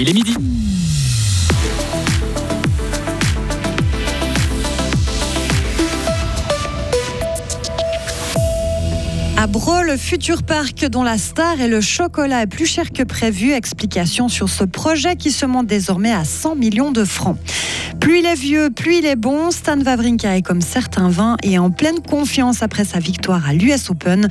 Il est midi. À Bro, le futur parc dont la star et le chocolat est plus cher que prévu. Explication sur ce projet qui se monte désormais à 100 millions de francs. Plus il est vieux, plus il est bon. Stan Wawrinka est comme certains vins et en pleine confiance après sa victoire à l'US Open.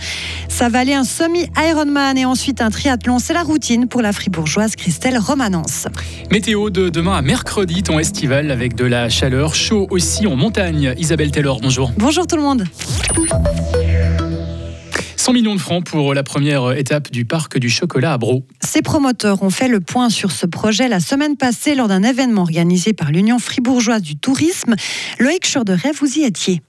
Ça valait un semi-Ironman et ensuite un triathlon. C'est la routine pour la fribourgeoise Christelle Romanence. Météo de demain à mercredi, ton estival avec de la chaleur, chaud aussi en montagne. Isabelle Taylor, bonjour. Bonjour tout le monde. 100 millions de francs pour la première étape du parc du chocolat à Bro. Ces promoteurs ont fait le point sur ce projet la semaine passée lors d'un événement organisé par l'Union fribourgeoise du tourisme. Loïc Chorderet, vous y étiez.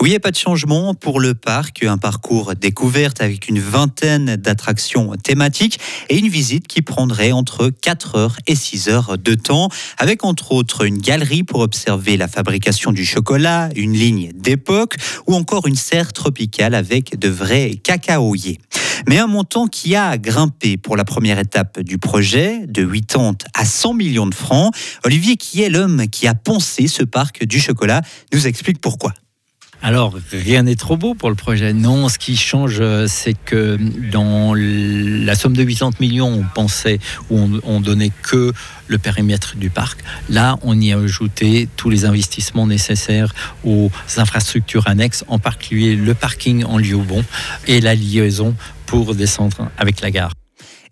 Oui, il n'y a pas de changement pour le parc. Un parcours découverte avec une vingtaine d'attractions thématiques et une visite qui prendrait entre 4 heures et 6 heures de temps, avec entre autres une galerie pour observer la fabrication du chocolat, une ligne d'époque ou encore une serre tropicale avec de vrais cacaoyers. Mais un montant qui a grimpé pour la première étape du projet, de 80 à 100 millions de francs. Olivier, qui est l'homme qui a poncé ce parc du chocolat, nous explique pourquoi. Alors, rien n'est trop beau pour le projet. Non, ce qui change, euh, c'est que dans la somme de 80 millions, on pensait ou on, on, donnait que le périmètre du parc. Là, on y a ajouté tous les investissements nécessaires aux infrastructures annexes, en particulier le parking en lieu bon et la liaison pour descendre avec la gare.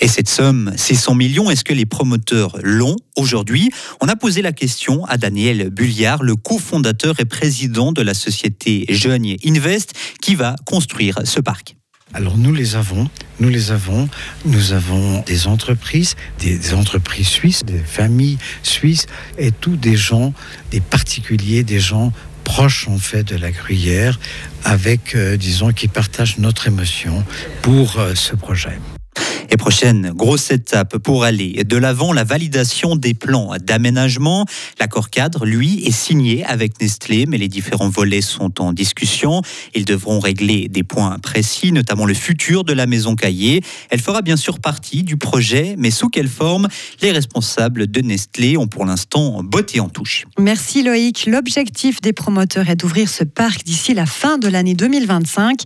Et cette somme, ces 100 millions, est-ce que les promoteurs l'ont aujourd'hui? On a posé la question à Daniel Bulliard, le cofondateur et président de la société Jeune Invest, qui va construire ce parc. Alors nous les avons, nous les avons, nous avons des entreprises, des entreprises suisses, des familles suisses et tous des gens, des particuliers, des gens proches en fait de la gruyère, avec, euh, disons, qui partagent notre émotion pour euh, ce projet. Et prochaine grosse étape pour aller de l'avant, la validation des plans d'aménagement. L'accord cadre, lui, est signé avec Nestlé, mais les différents volets sont en discussion. Ils devront régler des points précis, notamment le futur de la maison Caillé. Elle fera bien sûr partie du projet, mais sous quelle forme? Les responsables de Nestlé ont pour l'instant botté en touche. Merci Loïc. L'objectif des promoteurs est d'ouvrir ce parc d'ici la fin de l'année 2025.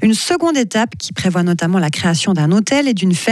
Une seconde étape qui prévoit notamment la création d'un hôtel et d'une ferme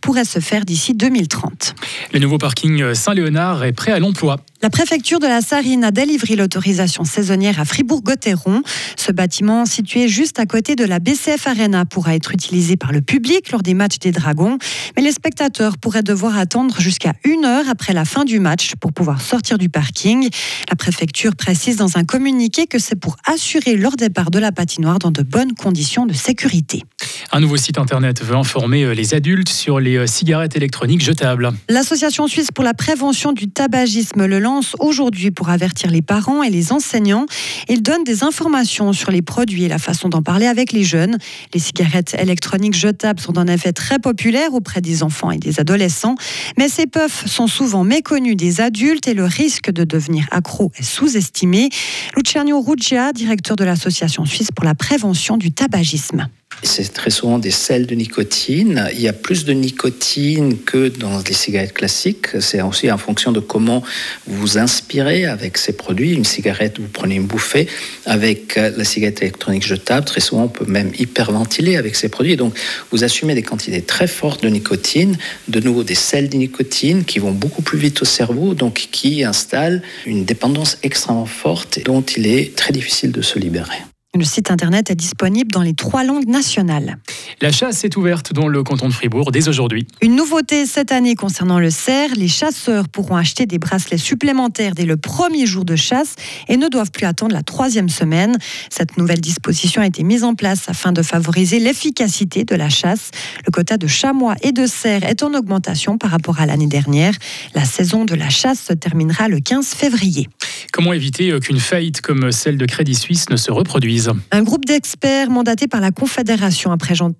pourrait se faire d'ici 2030. Le nouveau parking Saint-Léonard est prêt à l'emploi. La préfecture de la Sarine a délivré l'autorisation saisonnière à Fribourg-Gotteron. Ce bâtiment, situé juste à côté de la BCF Arena, pourra être utilisé par le public lors des matchs des Dragons. Mais les spectateurs pourraient devoir attendre jusqu'à une heure après la fin du match pour pouvoir sortir du parking. La préfecture précise dans un communiqué que c'est pour assurer leur départ de la patinoire dans de bonnes conditions de sécurité. Un nouveau site internet veut informer les adultes sur les cigarettes électroniques jetables. L'association suisse pour la prévention du tabagisme le aujourd'hui pour avertir les parents et les enseignants. Il donne des informations sur les produits et la façon d'en parler avec les jeunes. Les cigarettes électroniques jetables sont en effet très populaires auprès des enfants et des adolescents, mais ces puffs sont souvent méconnus des adultes et le risque de devenir accro est sous-estimé. Luciano Ruggia, directeur de l'association suisse pour la prévention du tabagisme. C'est très souvent des sels de nicotine. Il y a plus de nicotine que dans les cigarettes classiques. C'est aussi en fonction de comment vous inspirez avec ces produits. Une cigarette, vous prenez une bouffée. Avec la cigarette électronique jetable, très souvent, on peut même hyperventiler avec ces produits. Donc, vous assumez des quantités très fortes de nicotine, de nouveau des sels de nicotine qui vont beaucoup plus vite au cerveau, donc qui installent une dépendance extrêmement forte dont il est très difficile de se libérer. Le site internet est disponible dans les trois langues nationales. La chasse est ouverte dans le canton de Fribourg dès aujourd'hui. Une nouveauté cette année concernant le cerf, les chasseurs pourront acheter des bracelets supplémentaires dès le premier jour de chasse et ne doivent plus attendre la troisième semaine. Cette nouvelle disposition a été mise en place afin de favoriser l'efficacité de la chasse. Le quota de chamois et de cerfs est en augmentation par rapport à l'année dernière. La saison de la chasse se terminera le 15 février. Comment éviter qu'une faillite comme celle de Crédit Suisse ne se reproduise? Un groupe d'experts mandaté par la Confédération a présenté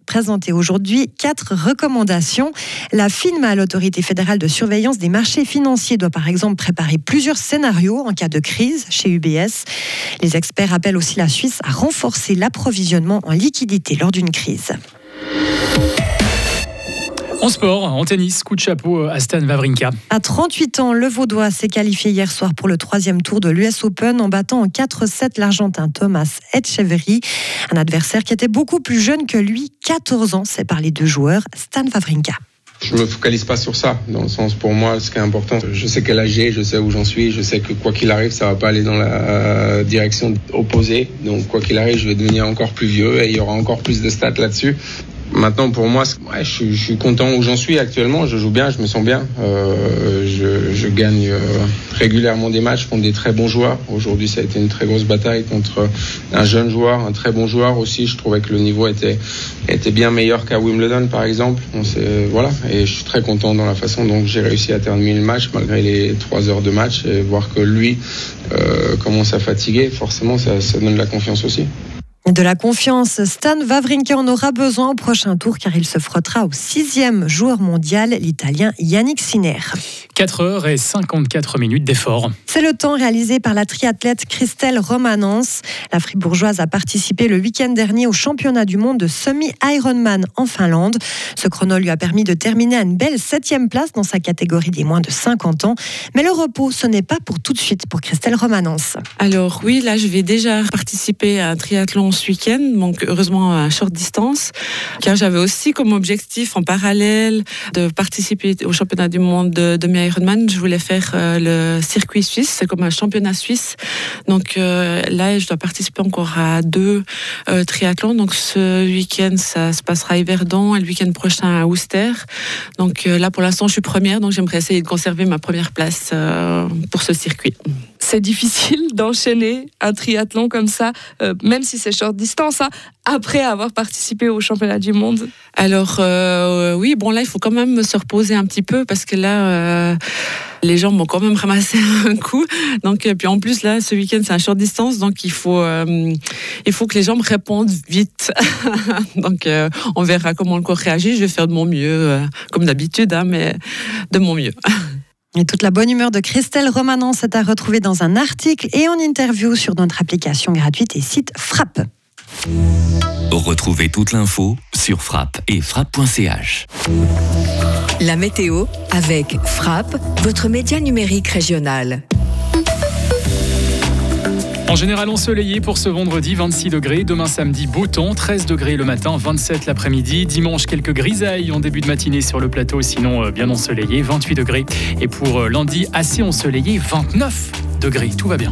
aujourd'hui quatre recommandations. La FINMA, l'autorité fédérale de surveillance des marchés financiers, doit par exemple préparer plusieurs scénarios en cas de crise chez UBS. Les experts appellent aussi la Suisse à renforcer l'approvisionnement en liquidité lors d'une crise. En sport, en tennis, coup de chapeau à Stan Wawrinka. À 38 ans, le Vaudois s'est qualifié hier soir pour le troisième tour de l'US Open en battant en 4-7 l'Argentin Thomas Etcheverry, un adversaire qui était beaucoup plus jeune que lui, 14 ans, c'est par les deux joueurs, Stan Wawrinka. Je me focalise pas sur ça, dans le sens pour moi, ce qui est important, je sais quel âge j'ai, je sais où j'en suis, je sais que quoi qu'il arrive, ça va pas aller dans la direction opposée. Donc quoi qu'il arrive, je vais devenir encore plus vieux et il y aura encore plus de stats là-dessus. Maintenant, pour moi, ouais, je, je, suis content où j'en suis actuellement. Je joue bien, je me sens bien. Euh, je, je, gagne euh, régulièrement des matchs contre des très bons joueurs. Aujourd'hui, ça a été une très grosse bataille contre un jeune joueur, un très bon joueur aussi. Je trouvais que le niveau était, était bien meilleur qu'à Wimbledon, par exemple. On voilà. Et je suis très content dans la façon dont j'ai réussi à terminer le match, malgré les trois heures de match. Et voir que lui euh, commence à fatiguer, forcément, ça, ça donne de la confiance aussi. De la confiance, Stan Wawrinka en aura besoin au prochain tour car il se frottera au sixième joueur mondial, l'Italien Yannick Sinner. 4 heures et 54 minutes d'effort. C'est le temps réalisé par la triathlète Christelle Romanens. La fribourgeoise a participé le week-end dernier au championnat du monde de semi-Ironman en Finlande. Ce chrono lui a permis de terminer à une belle septième place dans sa catégorie des moins de 50 ans. Mais le repos, ce n'est pas pour tout de suite pour Christelle Romanens. Alors oui, là je vais déjà participer à un triathlon ce week-end, donc heureusement à short distance, car j'avais aussi comme objectif en parallèle de participer au championnat du monde de, de Ironman. Je voulais faire euh, le circuit suisse, c'est comme un championnat suisse. Donc euh, là, je dois participer encore à deux euh, triathlons. Donc ce week-end, ça se passera à Yverdon et le week-end prochain à Ouster. Donc là, pour l'instant, je suis première, donc j'aimerais essayer de conserver ma première place pour ce circuit c'est difficile d'enchaîner un triathlon comme ça, euh, même si c'est short distance, hein, après avoir participé au championnat du monde Alors euh, oui, bon là, il faut quand même se reposer un petit peu parce que là, euh, les gens m'ont quand même ramassé un coup. Donc puis en plus là, ce week-end c'est un short distance, donc il faut il faut que les me répondent vite. donc on verra comment le corps réagit. Je vais faire de mon mieux, comme d'habitude, hein, mais de mon mieux. Et toute la bonne humeur de Christelle Romanon s'est à retrouver dans un article et en interview sur notre application gratuite et site Frappe. Retrouvez toute l'info sur frappe et frappe.ch. La météo avec Frappe, votre média numérique régional. En général ensoleillé pour ce vendredi, 26 degrés. Demain samedi, beau temps, 13 degrés le matin, 27 l'après-midi. Dimanche, quelques grisailles en début de matinée sur le plateau, sinon euh, bien ensoleillé, 28 degrés. Et pour euh, lundi, assez ensoleillé, 29 degrés. Tout va bien.